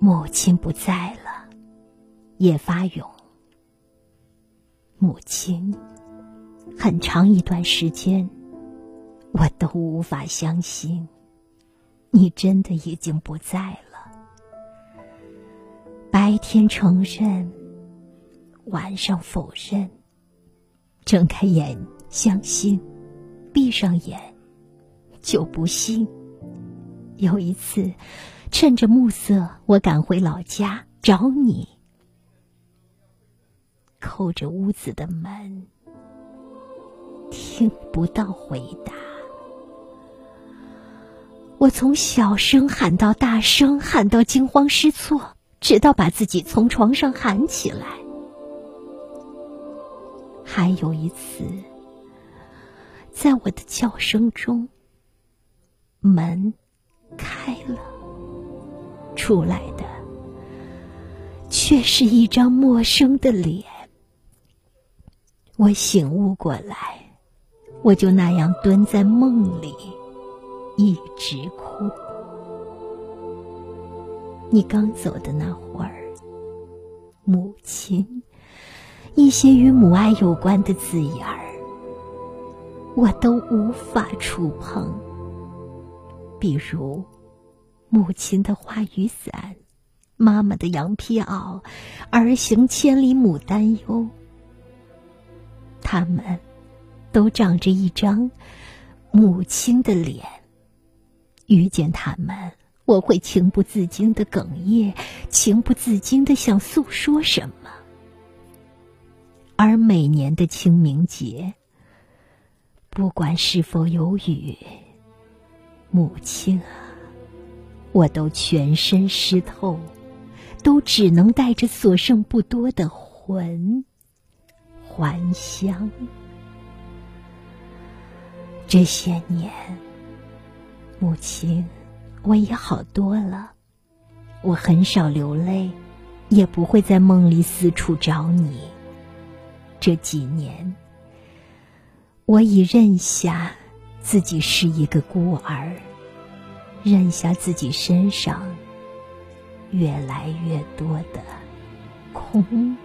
母亲不在了，叶发勇。母亲，很长一段时间，我都无法相信，你真的已经不在了。白天承认，晚上否认，睁开眼相信，闭上眼就不信。有一次。趁着暮色，我赶回老家找你，扣着屋子的门，听不到回答。我从小声喊到大声，喊到惊慌失措，直到把自己从床上喊起来。还有一次，在我的叫声中，门开了。出来的却是一张陌生的脸。我醒悟过来，我就那样蹲在梦里，一直哭。你刚走的那会儿，母亲，一些与母爱有关的字眼儿，我都无法触碰，比如。母亲的花雨伞，妈妈的羊皮袄，儿行千里母担忧。他们，都长着一张母亲的脸。遇见他们，我会情不自禁的哽咽，情不自禁的想诉说什么。而每年的清明节，不管是否有雨，母亲啊。我都全身湿透，都只能带着所剩不多的魂还乡。这些年，母亲，我也好多了，我很少流泪，也不会在梦里四处找你。这几年，我已认下自己是一个孤儿。认下自己身上越来越多的空。